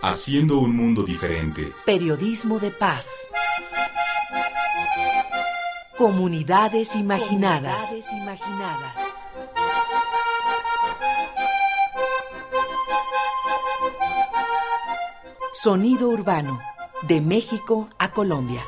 Haciendo un mundo diferente. Periodismo de paz. Comunidades imaginadas. Comunidades imaginadas. Sonido urbano. De México a Colombia.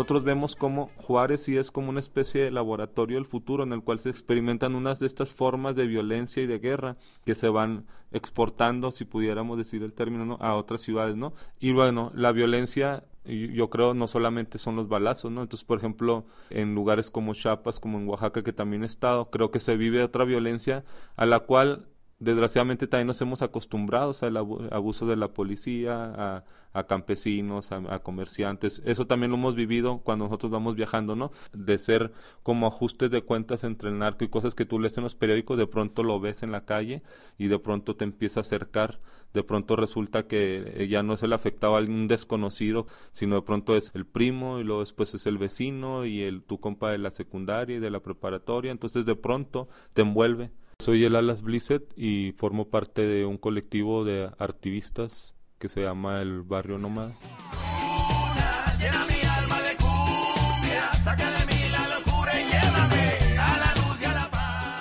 Nosotros vemos como Juárez sí es como una especie de laboratorio del futuro en el cual se experimentan unas de estas formas de violencia y de guerra que se van exportando, si pudiéramos decir el término, ¿no? a otras ciudades, ¿no? Y bueno, la violencia yo creo no solamente son los balazos, ¿no? Entonces, por ejemplo, en lugares como Chiapas, como en Oaxaca, que también he estado, creo que se vive otra violencia a la cual desgraciadamente también nos hemos acostumbrado al abuso de la policía, a, campesinos, a, comerciantes. Eso también lo hemos vivido cuando nosotros vamos viajando, ¿no? De ser como ajustes de cuentas entre el narco y cosas que tú lees en los periódicos, de pronto lo ves en la calle y de pronto te empieza a acercar. De pronto resulta que ya no es el afectado a algún desconocido, sino de pronto es el primo y luego después es el vecino y el tu compa de la secundaria y de la preparatoria. Entonces de pronto te envuelve soy el Alas Blissett y formo parte de un colectivo de activistas que se llama el Barrio Nómada.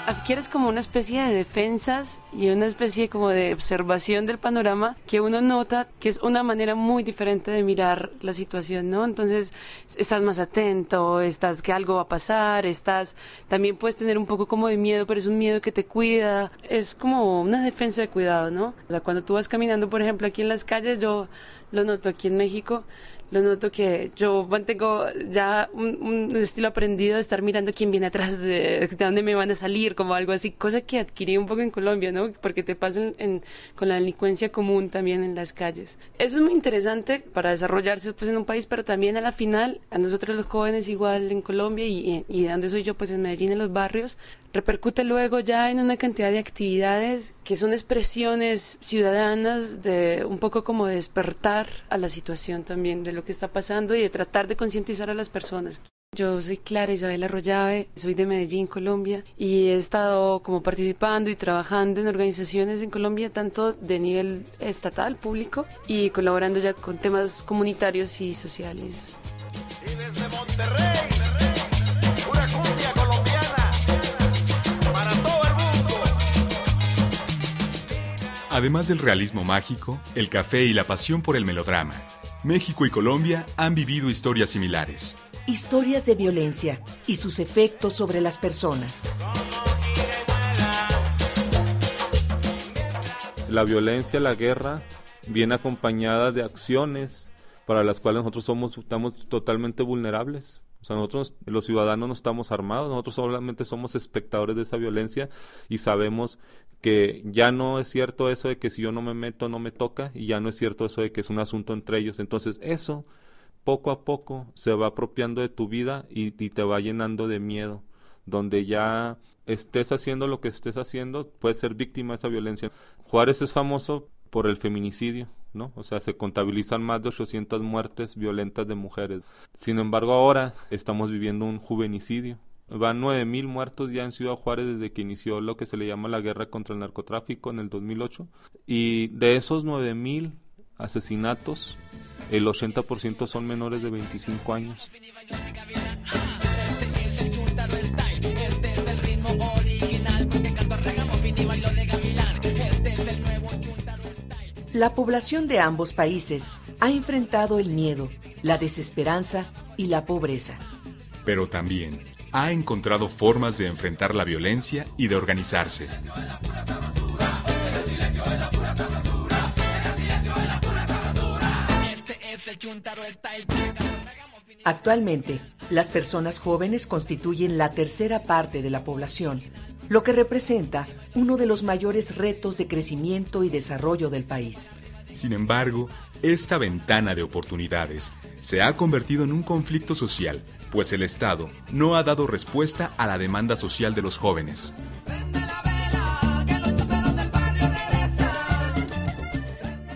Adquieres como una especie de defensas y una especie como de observación del panorama que uno nota que es una manera muy diferente de mirar la situación, ¿no? Entonces estás más atento, estás que algo va a pasar, estás, también puedes tener un poco como de miedo, pero es un miedo que te cuida, es como una defensa de cuidado, ¿no? O sea, cuando tú vas caminando, por ejemplo, aquí en las calles, yo lo noto aquí en México, lo noto que yo mantengo ya un, estilo aprendido de estar mirando quién viene atrás, de, de, dónde me van a salir, como algo así, cosa que adquirí un poco en Colombia, ¿no? Porque te pasan en, con la delincuencia común también en las calles. Eso es muy interesante para desarrollarse pues en un país, pero también a la final, a nosotros los jóvenes igual en Colombia y, y de donde soy yo, pues en Medellín, en los barrios, repercute luego ya en una cantidad de actividades que son expresiones ciudadanas de un poco como despertar a la situación también de lo que está pasando y de tratar de concientizar a las personas. Yo soy Clara Isabel Arroyave, soy de Medellín, Colombia, y he estado como participando y trabajando en organizaciones en Colombia, tanto de nivel estatal, público, y colaborando ya con temas comunitarios y sociales. Y desde Monterrey. Además del realismo mágico, el café y la pasión por el melodrama, México y Colombia han vivido historias similares. Historias de violencia y sus efectos sobre las personas. La violencia, la guerra, viene acompañada de acciones para las cuales nosotros somos, estamos totalmente vulnerables. O sea, nosotros, los ciudadanos, no estamos armados, nosotros solamente somos espectadores de esa violencia y sabemos que ya no es cierto eso de que si yo no me meto, no me toca, y ya no es cierto eso de que es un asunto entre ellos. Entonces, eso poco a poco se va apropiando de tu vida y, te va llenando de miedo, donde ya estés haciendo lo que estés haciendo, puedes ser víctima de esa violencia. Juárez es famoso por el feminicidio, ¿no? O sea, se contabilizan más de 800 muertes violentas de mujeres. Sin embargo, ahora estamos viviendo un juvenicidio. Van 9.000 muertos ya en Ciudad Juárez desde que inició lo que se le llama la guerra contra el narcotráfico en el 2008. Y de esos 9.000 asesinatos, el 80% son menores de 25 años. La población de ambos países ha enfrentado el miedo, la desesperanza y la pobreza. Pero también ha encontrado formas de enfrentar la violencia y de organizarse. Actualmente, las personas jóvenes constituyen la tercera parte de la población, lo que representa uno de los mayores retos de crecimiento y desarrollo del país. Sin embargo, esta ventana de oportunidades se ha convertido en un conflicto social, pues el Estado no ha dado respuesta a la demanda social de los jóvenes.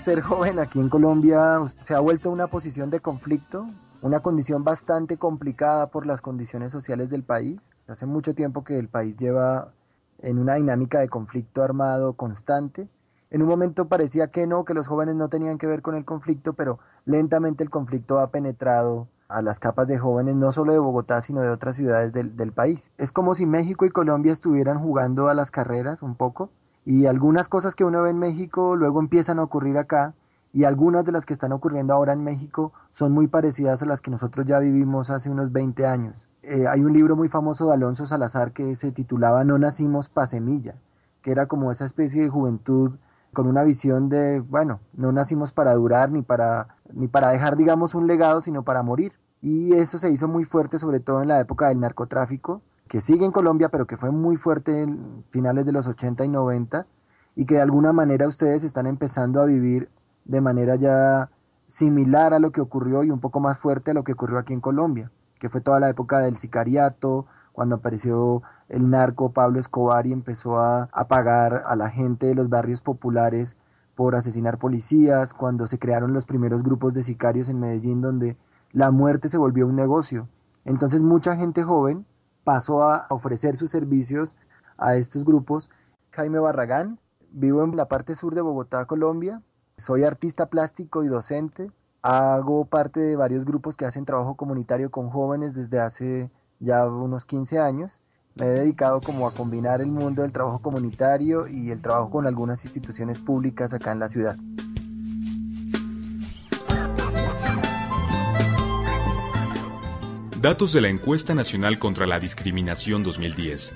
Ser joven aquí en Colombia se ha vuelto una posición de conflicto, una condición bastante complicada por las condiciones sociales del país. Hace mucho tiempo que el país lleva en una dinámica de conflicto armado constante. En un momento parecía que no, que los jóvenes no tenían que ver con el conflicto, pero lentamente el conflicto ha penetrado a las capas de jóvenes no solo de Bogotá, sino de otras ciudades del, del país. Es como si México y Colombia estuvieran jugando a las carreras un poco y algunas cosas que uno ve en México luego empiezan a ocurrir acá y algunas de las que están ocurriendo ahora en México son muy parecidas a las que nosotros ya vivimos hace unos 20 años. Eh, hay un libro muy famoso de Alonso Salazar que se titulaba No nacimos pa' semilla, que era como esa especie de juventud con una visión de, bueno, no nacimos para durar ni para, ni para dejar, digamos, un legado, sino para morir. Y eso se hizo muy fuerte, sobre todo en la época del narcotráfico, que sigue en Colombia, pero que fue muy fuerte en finales de los 80 y 90, y que de alguna manera ustedes están empezando a vivir de manera ya similar a lo que ocurrió y un poco más fuerte a lo que ocurrió aquí en Colombia, que fue toda la época del sicariato, cuando apareció el narco Pablo Escobar y empezó a, pagar a la gente de los barrios populares por asesinar policías, cuando se crearon los primeros grupos de sicarios en Medellín donde la muerte se volvió un negocio. Entonces mucha gente joven pasó a ofrecer sus servicios a estos grupos. Jaime Barragán, vivo en la parte sur de Bogotá, Colombia, soy artista plástico y docente. Hago parte de varios grupos que hacen trabajo comunitario con jóvenes desde hace ya unos 15 años. Me he dedicado como a combinar el mundo del trabajo comunitario y el trabajo con algunas instituciones públicas acá en la ciudad. Datos de la Encuesta Nacional contra la Discriminación 2010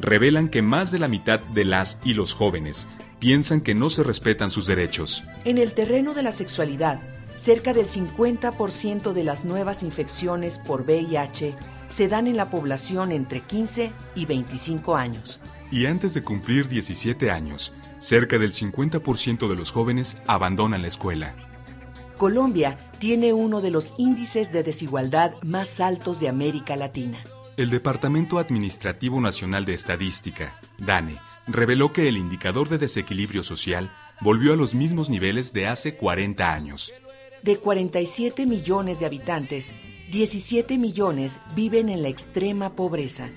revelan que más de la mitad de las y los jóvenes piensan que no se respetan sus derechos. En el terreno de la sexualidad, cerca del 50% de las nuevas infecciones por VIH se dan en la población entre 15 y 25 años. Y antes de cumplir 17 años, cerca del 50% de los jóvenes abandonan la escuela. Colombia tiene uno de los índices de desigualdad más altos de América Latina. El Departamento Administrativo Nacional de Estadística, DANE, reveló que el indicador de desequilibrio social volvió a los mismos niveles de hace 40 años. De 47 millones de habitantes, 17 millones viven en la extrema pobreza.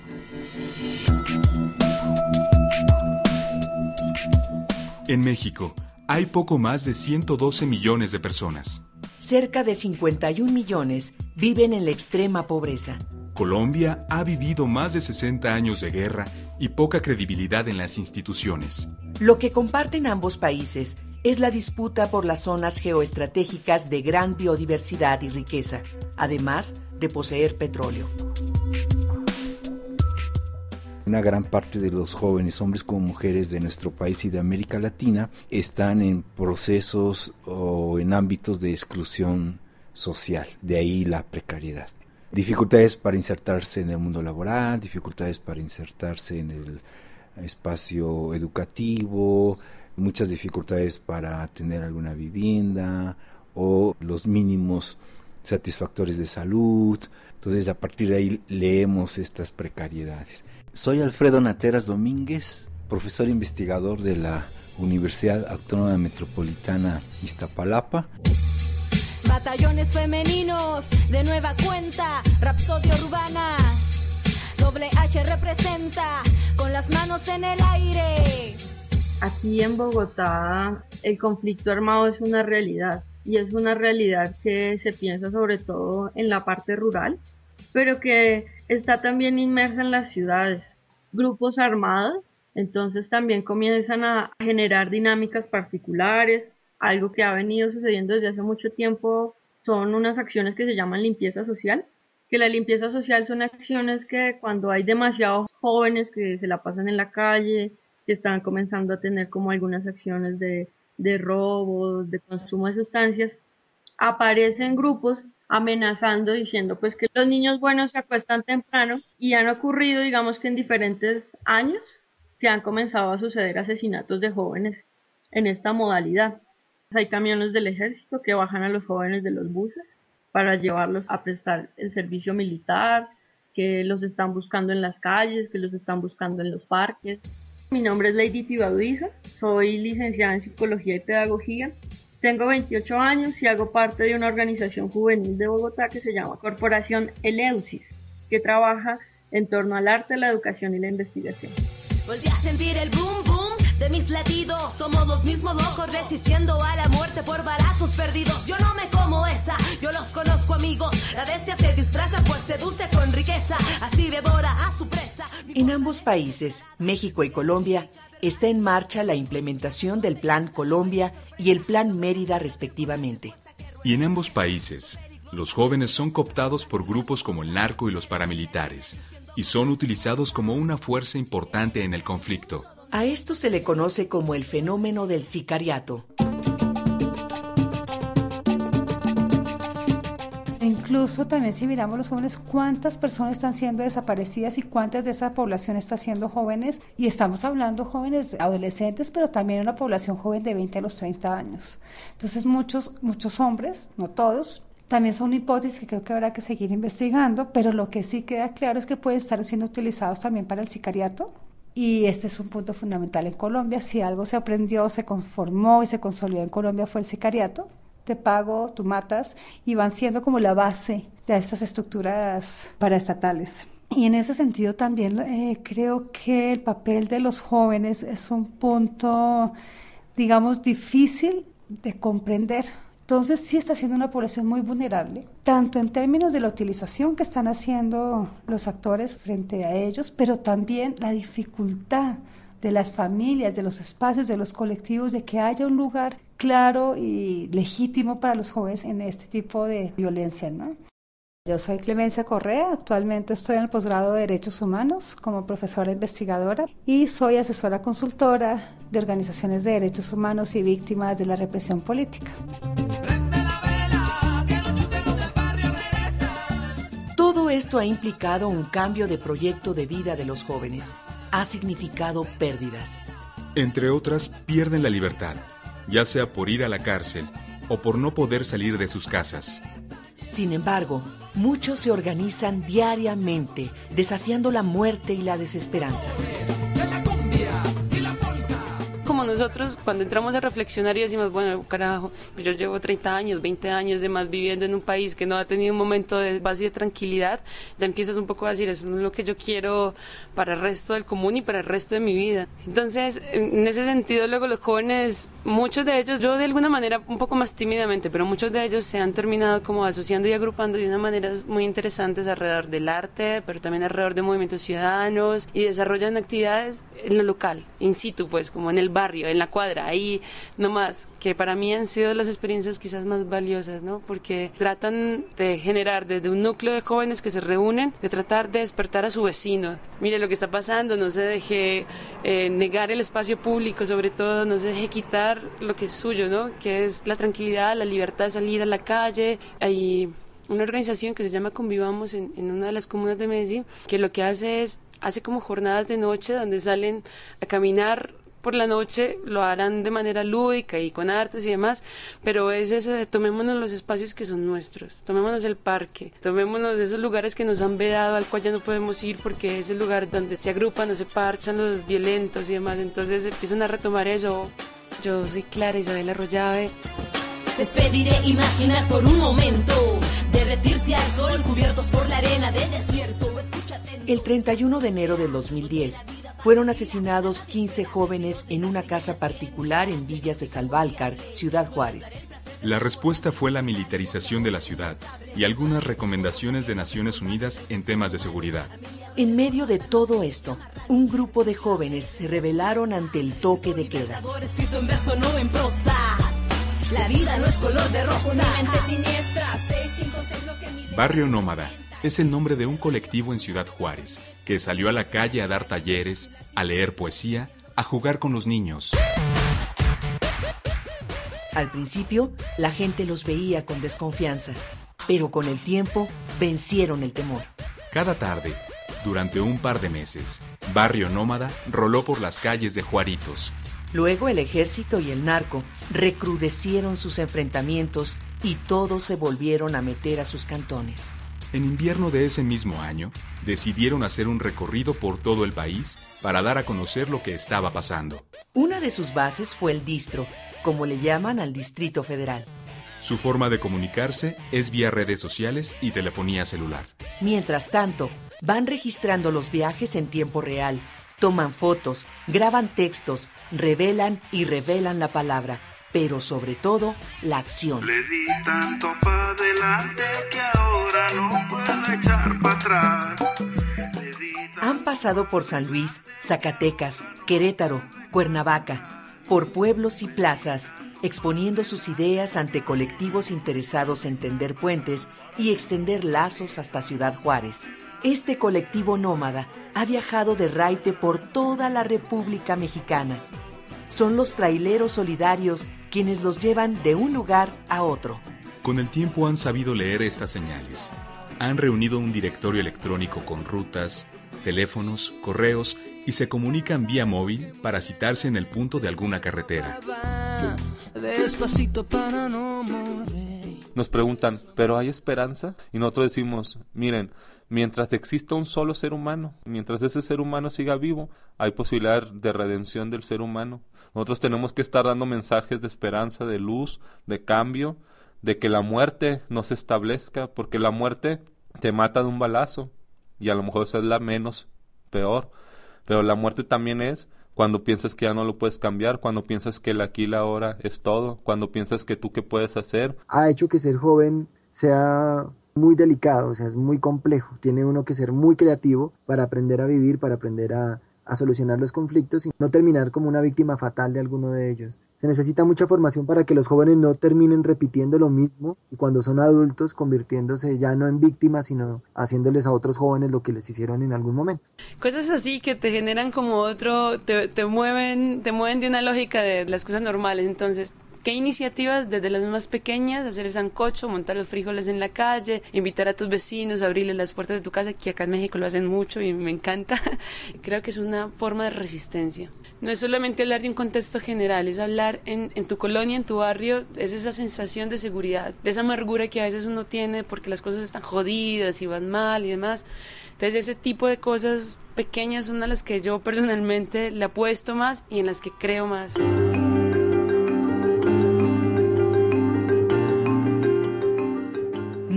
En México, hay poco más de 112 millones de personas. Cerca de 51 millones viven en la extrema pobreza. Colombia ha vivido más de 60 años de guerra y poca credibilidad en las instituciones. Lo que comparten ambos países es la disputa por las zonas geoestratégicas de gran biodiversidad y riqueza, además de poseer petróleo. Una gran parte de los jóvenes, hombres como mujeres de nuestro país y de América Latina, están en procesos o en ámbitos de exclusión social, de ahí la precariedad dificultades para insertarse en el mundo laboral, dificultades para insertarse en el espacio educativo, muchas dificultades para tener alguna vivienda o los mínimos satisfactores de salud. Entonces a partir de ahí leemos estas precariedades. Soy Alfredo Nateras Domínguez, profesor investigador de la Universidad Autónoma Metropolitana Iztapalapa batallones femeninos de nueva cuenta, rapsodia urbana. Doble H representa con las manos en el aire. Aquí en Bogotá el conflicto armado es una realidad y es una realidad que se piensa sobre todo en la parte rural, pero que está también inmersa en las ciudades. Grupos armados entonces también comienzan a generar dinámicas particulares, algo que ha venido sucediendo desde hace mucho tiempo son unas acciones que se llaman limpieza social, que la limpieza social son acciones que cuando hay demasiados jóvenes que se la pasan en la calle, que están comenzando a tener como algunas acciones de, de robos, de consumo de sustancias, aparecen grupos amenazando, diciendo pues que los niños buenos se acuestan temprano y han ocurrido, digamos que en diferentes años, que han comenzado a suceder asesinatos de jóvenes en esta modalidad. Hay camiones del ejército que bajan a los jóvenes de los buses para llevarlos a prestar el servicio militar, que los están buscando en las calles, que los están buscando en los parques. Mi nombre es Lady Tibaduiza, soy licenciada en Psicología y Pedagogía. Tengo 28 años y hago parte de una organización juvenil de Bogotá que se llama Corporación Eleusis, que trabaja en torno al arte, la educación y la investigación. Volví a sentir el boom de mis latidos. Somos los mismos locos resistiendo a la muerte por balazos perdidos. Yo no me como esa, yo los conozco amigos. La bestia se disfraza pues seduce con riqueza. Así devora a su presa. En ambos países, México y Colombia, está en marcha la implementación del Plan Colombia y el Plan Mérida respectivamente. Y en ambos países, los jóvenes son cooptados por grupos como el narco y los paramilitares, y son utilizados como una fuerza importante en el conflicto. A esto se le conoce como el fenómeno del sicariato. Incluso también si miramos los jóvenes, cuántas personas están siendo desaparecidas y cuántas de esa población está siendo jóvenes. Y estamos hablando jóvenes adolescentes, pero también una población joven de 20 a los 30 años. Entonces muchos, muchos hombres, no todos, también son hipótesis que creo que habrá que seguir investigando, pero lo que sí queda claro es que pueden estar siendo utilizados también para el sicariato. Y este es un punto fundamental en Colombia. Si algo se aprendió, se conformó y se consolidó en Colombia fue el sicariato. Te pago, tú matas, y van siendo como la base de estas estructuras paraestatales. Y en ese sentido también eh, creo que el papel de los jóvenes es un punto, digamos, difícil de comprender entonces sí está siendo una población muy vulnerable, tanto en términos de la utilización que están haciendo los actores frente a ellos, pero también la dificultad de las familias, de los espacios, de los colectivos, de que haya un lugar claro y legítimo para los jóvenes en este tipo de violencia, ¿no? Yo soy Clemencia Correa, actualmente estoy en el posgrado de Derechos Humanos como profesora investigadora y soy asesora consultora de organizaciones de derechos humanos y víctimas de la represión política. Todo esto ha implicado un cambio de proyecto de vida de los jóvenes. Ha significado pérdidas. Entre otras, pierden la libertad, ya sea por ir a la cárcel o por no poder salir de sus casas. Sin embargo, muchos se organizan diariamente, desafiando la muerte y la desesperanza. Nosotros, cuando entramos a reflexionar y decimos, bueno, carajo, pues yo llevo 30 años, 20 años de más viviendo en un país que no ha tenido un momento de y de tranquilidad, ya empiezas un poco a decir, eso no es lo que yo quiero para el resto del común y para el resto de mi vida. Entonces, en ese sentido, luego los jóvenes, muchos de ellos, yo de alguna manera, un poco más tímidamente, pero muchos de ellos se han terminado como asociando y agrupando de una manera muy interesantes alrededor del arte, pero también alrededor de movimientos ciudadanos y desarrollan actividades en lo local, in situ, pues, como en el barrio, en la cuadra, ahí nomás, que para mí han sido las experiencias quizás más valiosas, ¿no? Porque tratan de generar desde un núcleo de jóvenes que se reúnen, de tratar de despertar a su vecino. Mire lo que está pasando, no se deje eh, negar el espacio público, sobre todo, no se deje quitar lo que es suyo, ¿no? Que es la tranquilidad, la libertad de salir a la calle. Hay una organización que se llama Convivamos en, en una de las comunas de Medellín, que lo que hace es hace como jornadas de noche donde salen a caminar por la noche lo harán de manera lúdica y con artes y demás, pero es ese de tomémonos los espacios que son nuestros, tomémonos el parque, tomémonos esos lugares que nos han vedado al cual ya no podemos ir porque es el lugar donde se agrupan o se parchan los violentos y demás, entonces empiezan a retomar eso. Yo soy Clara Isabel Arroyave. Despediré imaginar por un momento, derretirse al sol cubiertos por la arena del desierto. El 31 de enero del 2010 fueron asesinados 15 jóvenes en una casa particular en Villas de Salvalcar, Ciudad Juárez. La respuesta fue la militarización de la ciudad y algunas recomendaciones de Naciones Unidas en temas de seguridad. En medio de todo esto, un grupo de jóvenes se rebelaron ante el toque de queda. Escrito en verso, no en prosa. La vida no es color de rosa. Barrio Nómada es el nombre de un colectivo en Ciudad Juárez que salió a la calle a dar talleres, a leer poesía, a jugar con los niños. Al principio, la gente los veía con desconfianza. pero con el tiempo vencieron el temor. Cada tarde, durante un par de meses, Barrio Nómada roló por las calles de Juaritos. Luego el ejército y el narco recrudecieron sus enfrentamientos y todos se volvieron a meter a sus cantones. En invierno de ese mismo año, decidieron hacer un recorrido por todo el país para dar a conocer lo que estaba pasando. Una de sus bases fue el distro, como le llaman al Distrito Federal. Su forma de comunicarse es vía redes sociales y telefonía celular. Mientras tanto, van registrando los viajes en tiempo real, toman fotos, graban textos, revelan y revelan la palabra, pero sobre todo la acción. Le di tanto para adelante que ahora no puedo echar para atrás. Han pasado por San Luis, Zacatecas, Querétaro, Cuernavaca, por pueblos y plazas, exponiendo sus ideas ante colectivos interesados en tender puentes y extender lazos hasta Ciudad Juárez. Este colectivo nómada ha viajado de raite por toda la República Mexicana. Son los traileros solidarios quienes los llevan de un lugar a otro. Con el tiempo han sabido leer estas señales. Han reunido un directorio electrónico con rutas, teléfonos, correos y se comunican vía móvil para citarse en el punto de alguna carretera. Nos preguntan, ¿pero hay esperanza? Y nosotros decimos, miren, mientras exista un solo ser humano, mientras ese ser humano siga vivo, hay posibilidad de redención del ser humano. Nosotros tenemos que estar dando mensajes de esperanza, de luz, de cambio, de que la muerte no se establezca, porque la muerte te mata de un balazo y a lo mejor esa es la menos peor, pero la muerte también es cuando piensas que ya no lo puedes cambiar, cuando piensas que el aquí y la ahora es todo, cuando piensas que tú qué puedes hacer. Ha hecho que ser joven sea muy delicado, o sea, es muy complejo. Tiene uno que ser muy creativo para aprender a vivir, para aprender a, a solucionar los conflictos y no terminar como una víctima fatal de alguno de ellos. Se necesita mucha formación para que los jóvenes no terminen repitiendo lo mismo y cuando son adultos convirtiéndose ya no en víctimas, sino haciéndoles a otros jóvenes lo que les hicieron en algún momento. Cosas así que te generan como otro, te, te mueven, te mueven de una lógica de las cosas normales. Entonces, ¿Qué iniciativas desde las más pequeñas, hacer el sancocho, montar los frijoles en la calle, invitar a tus vecinos, abrirles las puertas de tu casa, que acá en México lo hacen mucho y me encanta? Creo que es una forma de resistencia. No es solamente hablar de un contexto general, es hablar en, en tu colonia, en tu barrio, es esa sensación de seguridad, de esa amargura que a veces uno tiene porque las cosas están jodidas y van mal y demás. Entonces ese tipo de cosas pequeñas son a las que yo personalmente le apuesto más y en las que creo más.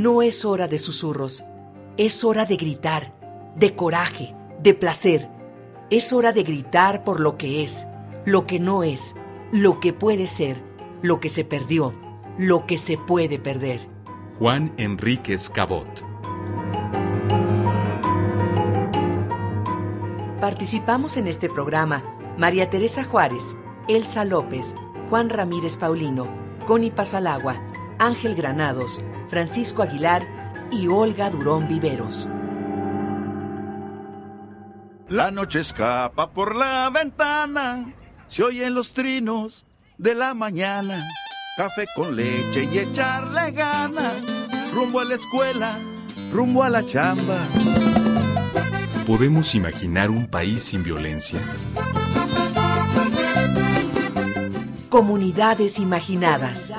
No es hora de susurros, es hora de gritar, de coraje, de placer. Es hora de gritar por lo que es, lo que no es, lo que puede ser, lo que se perdió, lo que se puede perder. Juan Enríquez Cabot. Participamos en este programa María Teresa Juárez, Elsa López, Juan Ramírez Paulino, Connie Pasalagua, Ángel Granados, Francisco Aguilar y Olga Durón Viveros. La noche escapa por la ventana, se oyen los trinos de la mañana, café con leche y echarle ganas, rumbo a la escuela, rumbo a la chamba. ¿Podemos imaginar un país sin violencia? Comunidades imaginadas.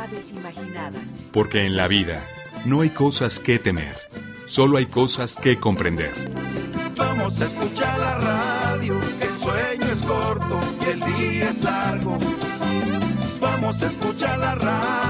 Porque en la vida no hay cosas que temer, solo hay cosas que comprender. Vamos a escuchar la radio, el sueño es corto y el día es largo. Vamos a escuchar la radio